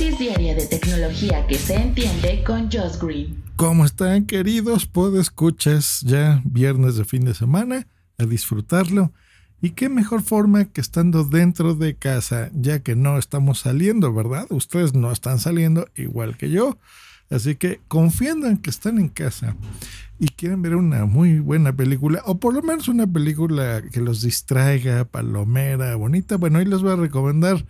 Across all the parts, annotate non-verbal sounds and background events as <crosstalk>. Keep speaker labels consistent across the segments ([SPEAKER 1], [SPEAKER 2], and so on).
[SPEAKER 1] dosis diaria de tecnología que se entiende con Josh Green.
[SPEAKER 2] ¿Cómo están queridos? escuchas ya viernes de fin de semana a disfrutarlo. Y qué mejor forma que estando dentro de casa, ya que no estamos saliendo, ¿verdad? Ustedes no están saliendo igual que yo. Así que confiando en que están en casa y quieren ver una muy buena película, o por lo menos una película que los distraiga, palomera, bonita, bueno, hoy les voy a recomendar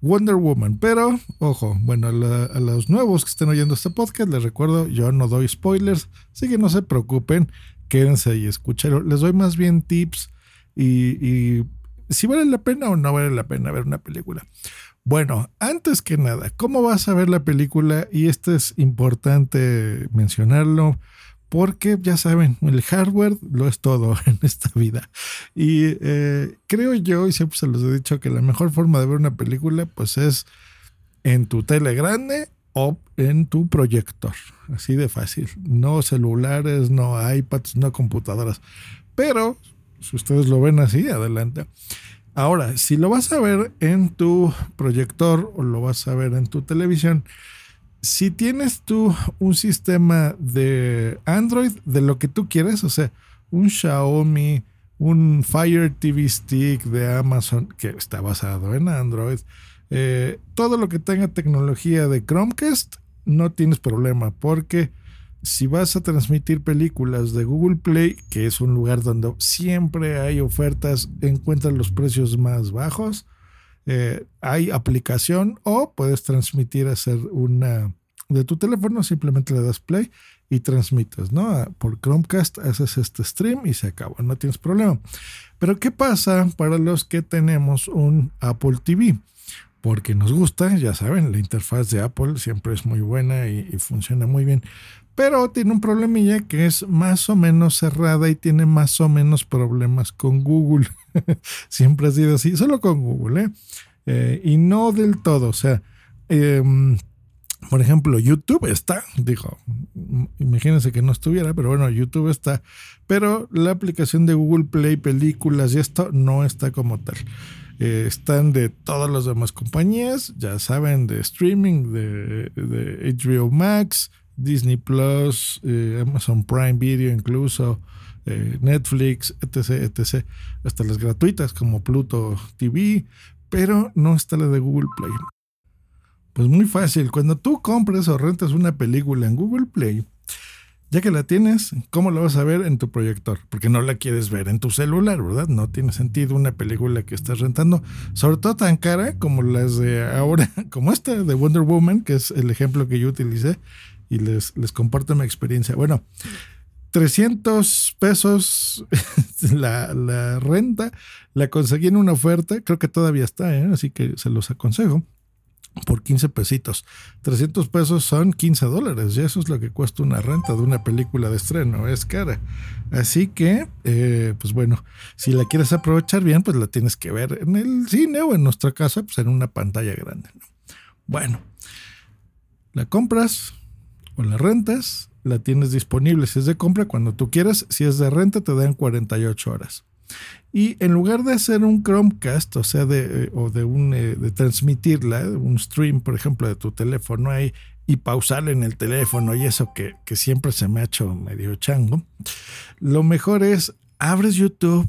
[SPEAKER 2] Wonder Woman. Pero, ojo, bueno, a, los nuevos que estén oyendo este podcast, les recuerdo, yo no doy spoilers, así que no se preocupen, quédense y escúchenlo. Les doy más bien tips y, y si vale la pena o no vale la pena ver una película. Bueno, antes que nada, ¿cómo vas a ver la película? Y esto es importante mencionarlo porque ya saben, el hardware lo es todo <laughs> en esta vida. Y eh, creo yo, y siempre se los he dicho, que la mejor forma de ver una película pues es en tu tele grande o en tu proyector. Así de fácil. No celulares, no iPads, no computadoras. Pero, si ustedes lo ven así, adelante. Ahora, si lo vas a ver en tu proyector o lo vas a ver en tu televisión, si tienes tú un sistema de Android de lo que tú quieres, o sea, un Xiaomi, un Fire TV Stick de Amazon que está basado en Android, eh, todo lo que tenga tecnología de Chromecast, no tienes problema porque si vas a transmitir películas de Google Play, que es un lugar donde siempre hay ofertas, encuentras los precios más bajos, eh, hay aplicación o puedes transmitir, hacer una de tu teléfono, simplemente le das play y transmites, ¿no? Ah, por Chromecast haces este stream y se acabó, no tienes problema. Pero ¿qué pasa para los que tenemos un Apple TV? Porque nos gusta, ya saben, la interfaz de Apple siempre es muy buena y, y funciona muy bien pero tiene un problemilla que es más o menos cerrada y tiene más o menos problemas con Google. <laughs> Siempre ha sido así, solo con Google, ¿eh? eh y no del todo, o sea, em, por ejemplo, YouTube está, dijo, imagínense que no estuviera, pero bueno, YouTube está, pero la aplicación de Google Play, películas y esto no está como tal. Eh, están de todas las demás compañías, ya saben, de streaming, de, de HBO Max, Disney Plus, eh, Amazon Prime Video incluso, eh, Netflix, etc., etc., hasta las gratuitas como Pluto TV, pero no está la de Google Play. Pues muy fácil, cuando tú compras o rentas una película en Google Play, ya que la tienes, ¿cómo la vas a ver en tu proyector? Porque no la quieres ver en tu celular, ¿verdad? No tiene sentido una película que estás rentando, sobre todo tan cara como las de ahora, <laughs> como esta de Wonder Woman, que es el ejemplo que yo utilicé, y les, les comparto mi experiencia. Bueno, 300 pesos <laughs> la, renta, la conseguí en una oferta, creo que todavía está, ¿eh? así que se los aconsejo, por 15 pesitos. 300 pesos son 15 dólares, y eso es lo que cuesta una renta de una película de estreno, es cara. Así que, eh, pues bueno, si la quieres aprovechar bien, pues la tienes que ver en el cine o en nuestra casa, pues en una pantalla grande. Bueno, la compras, o la rentas, la tienes disponible si es de compra cuando tú quieras, si es de renta te dan 48 horas. Y en lugar de hacer un Chromecast, o sea, de, eh, o eh, de transmitirla, un stream, por ejemplo, de tu teléfono ahí, y pausarla en el teléfono y eso que, que siempre se me ha hecho medio chango, lo mejor es abres YouTube,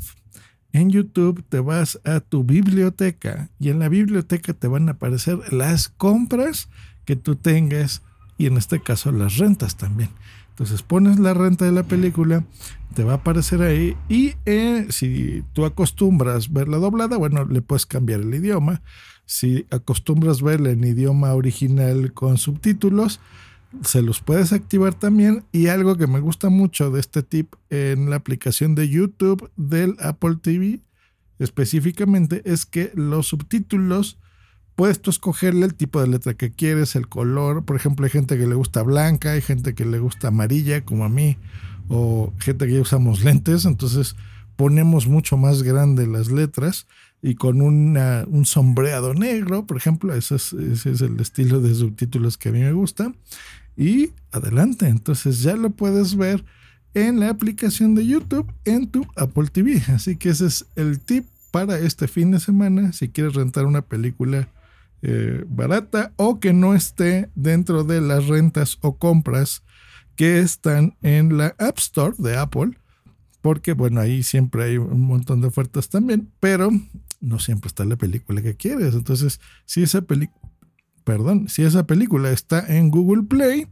[SPEAKER 2] en YouTube te vas a tu biblioteca y en la biblioteca te van a aparecer las compras que tú tengas y en este caso las rentas también. Entonces pones la renta de la película, te va a aparecer ahí y eh, si tú acostumbras verla doblada, bueno, le puedes cambiar el idioma. Si acostumbras verla en idioma original con subtítulos, se los puedes activar también. Y algo que me gusta mucho de este tip en la aplicación de YouTube del Apple TV específicamente es que los subtítulos puedes tú escogerle el tipo de letra que quieres, el color. Por ejemplo, hay gente que le gusta blanca, hay gente que le gusta amarilla, como a mí, o gente que usamos lentes, entonces ponemos mucho más grande las letras y con un sombreado negro, por ejemplo, ese es, el estilo de subtítulos que a mí me gusta. Y adelante, entonces ya lo puedes ver en la aplicación de YouTube en tu Apple TV. Así que ese es el tip para este fin de semana si quieres rentar una película eh, barata o que no esté dentro de las rentas o compras que están en la App Store de Apple, porque bueno, ahí siempre hay un montón de ofertas también, pero no siempre está la película que quieres. Entonces, si esa película, perdón, si esa película está en Google Play,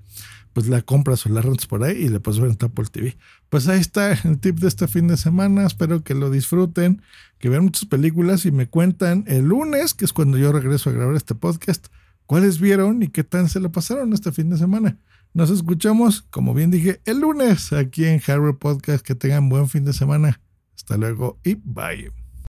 [SPEAKER 2] pues la compras o la rentas por ahí y le puedes ver en Apple TV. Pues ahí está el tip de este fin de semana. Espero que lo disfruten, que vean muchas películas y me cuentan el lunes, que es cuando yo regreso a grabar este podcast, cuáles vieron y qué tan se lo pasaron este fin de semana. Nos escuchamos, como bien dije, el lunes aquí en Harvard Podcast. Que tengan buen fin de semana. Hasta luego y bye.